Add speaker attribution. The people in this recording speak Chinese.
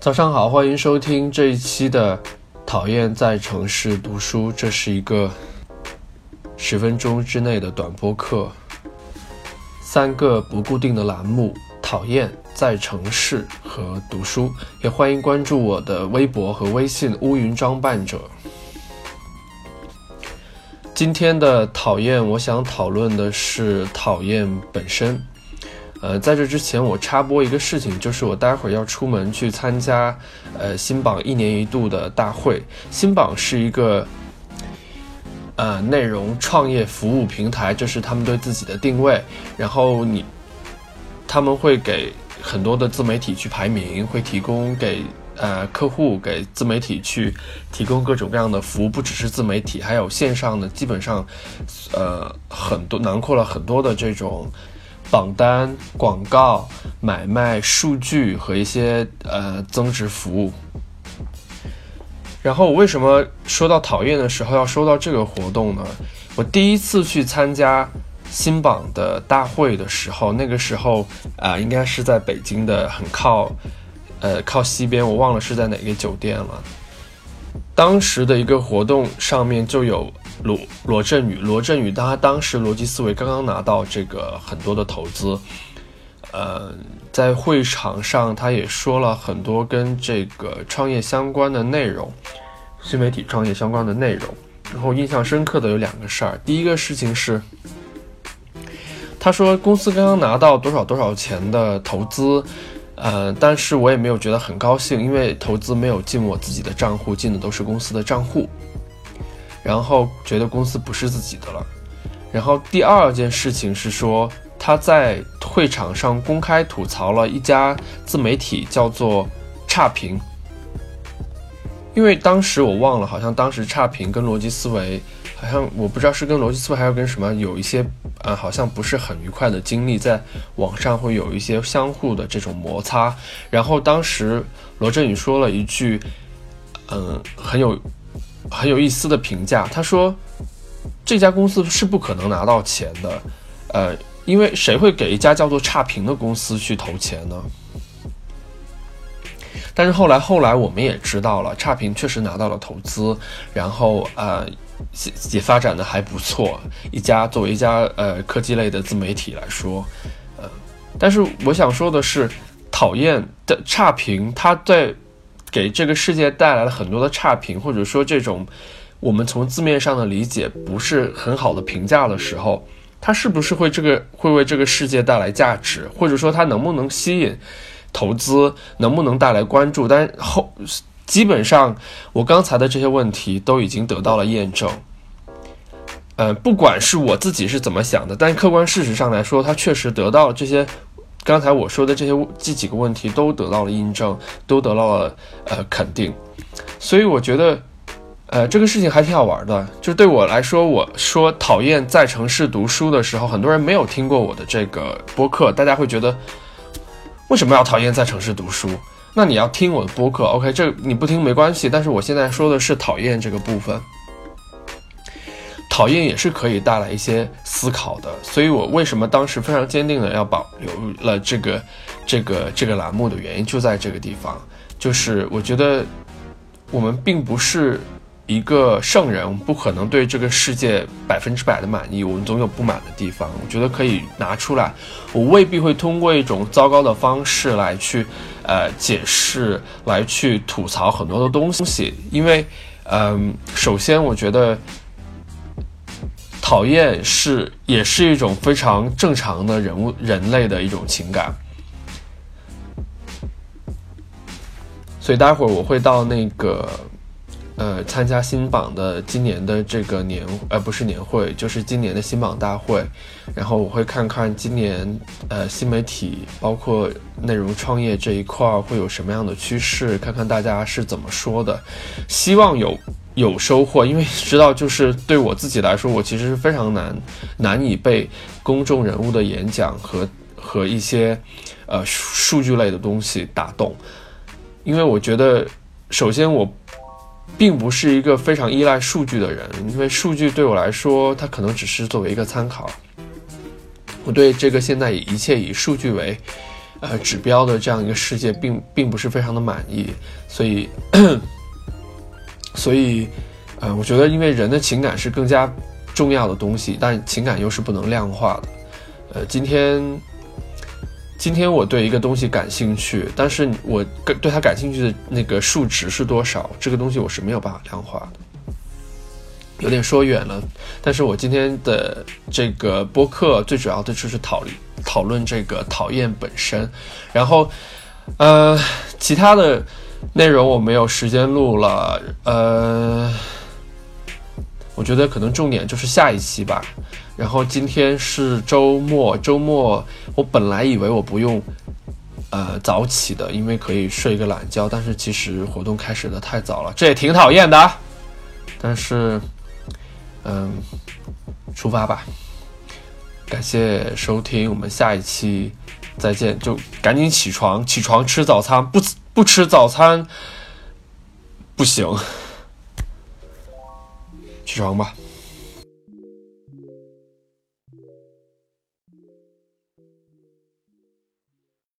Speaker 1: 早上好，欢迎收听这一期的《讨厌在城市读书》，这是一个十分钟之内的短播课，三个不固定的栏目：讨厌在城市和读书。也欢迎关注我的微博和微信“乌云装扮者”。今天的讨厌，我想讨论的是讨厌本身。呃，在这之前，我插播一个事情，就是我待会儿要出门去参加，呃，新榜一年一度的大会。新榜是一个，呃，内容创业服务平台，这是他们对自己的定位。然后你，他们会给很多的自媒体去排名，会提供给呃客户给自媒体去提供各种各样的服务，不只是自媒体，还有线上的，基本上，呃，很多囊括了很多的这种。榜单、广告、买卖、数据和一些呃增值服务。然后我为什么说到讨厌的时候要说到这个活动呢？我第一次去参加新榜的大会的时候，那个时候啊，应该是在北京的很靠呃靠西边，我忘了是在哪个酒店了。当时的一个活动上面就有。罗罗振宇，罗振宇，他当时逻辑思维刚刚拿到这个很多的投资，呃，在会场上他也说了很多跟这个创业相关的内容，新媒体创业相关的内容。然后印象深刻的有两个事儿，第一个事情是，他说公司刚刚拿到多少多少钱的投资，呃，但是我也没有觉得很高兴，因为投资没有进我自己的账户，进的都是公司的账户。然后觉得公司不是自己的了，然后第二件事情是说他在会场上公开吐槽了一家自媒体叫做差评，因为当时我忘了，好像当时差评跟逻辑思维，好像我不知道是跟罗辑思维还是跟什么有一些，呃，好像不是很愉快的经历，在网上会有一些相互的这种摩擦，然后当时罗振宇说了一句，嗯，很有。很有意思的评价，他说：“这家公司是不可能拿到钱的，呃，因为谁会给一家叫做差评的公司去投钱呢？”但是后来，后来我们也知道了，差评确实拿到了投资，然后呃，也发展的还不错。一家作为一家呃科技类的自媒体来说，呃，但是我想说的是，讨厌的差评，它在。给这个世界带来了很多的差评，或者说这种我们从字面上的理解不是很好的评价的时候，它是不是会这个会为这个世界带来价值，或者说它能不能吸引投资，能不能带来关注？但后基本上我刚才的这些问题都已经得到了验证。呃，不管是我自己是怎么想的，但客观事实上来说，它确实得到这些。刚才我说的这些这几个问题都得到了印证，都得到了呃肯定，所以我觉得，呃，这个事情还挺好玩的。就对我来说，我说讨厌在城市读书的时候，很多人没有听过我的这个播客，大家会觉得为什么要讨厌在城市读书？那你要听我的播客，OK，这你不听没关系。但是我现在说的是讨厌这个部分。讨厌也是可以带来一些思考的，所以我为什么当时非常坚定的要保留了这个这个这个栏目的原因就在这个地方，就是我觉得我们并不是一个圣人，我们不可能对这个世界百分之百的满意，我们总有不满的地方。我觉得可以拿出来，我未必会通过一种糟糕的方式来去呃解释，来去吐槽很多的东西，因为嗯，首先我觉得。讨厌是也是一种非常正常的人物人类的一种情感，所以待会儿我会到那个呃参加新榜的今年的这个年呃不是年会，就是今年的新榜大会，然后我会看看今年呃新媒体包括内容创业这一块会有什么样的趋势，看看大家是怎么说的，希望有。有收获，因为知道就是对我自己来说，我其实是非常难难以被公众人物的演讲和和一些呃数据类的东西打动，因为我觉得首先我并不是一个非常依赖数据的人，因为数据对我来说，它可能只是作为一个参考。我对这个现在以一切以数据为呃指标的这样一个世界，并并不是非常的满意，所以，所以，呃，我觉得因为人的情感是更加重要的东西，但情感又是不能量化的。呃，今天，今天我对一个东西感兴趣，但是我对它感兴趣的那个数值是多少？这个东西我是没有办法量化的。有点说远了，但是我今天的这个播客最主要的就是讨讨论这个讨厌本身，然后，呃，其他的内容我没有时间录了，呃，我觉得可能重点就是下一期吧。然后今天是周末，周末我本来以为我不用呃早起的，因为可以睡个懒觉，但是其实活动开始的太早了，这也挺讨厌的，但是。嗯，出发吧！感谢收听，我们下一期再见。就赶紧起床，起床吃早餐，不不吃早餐不行。起床吧。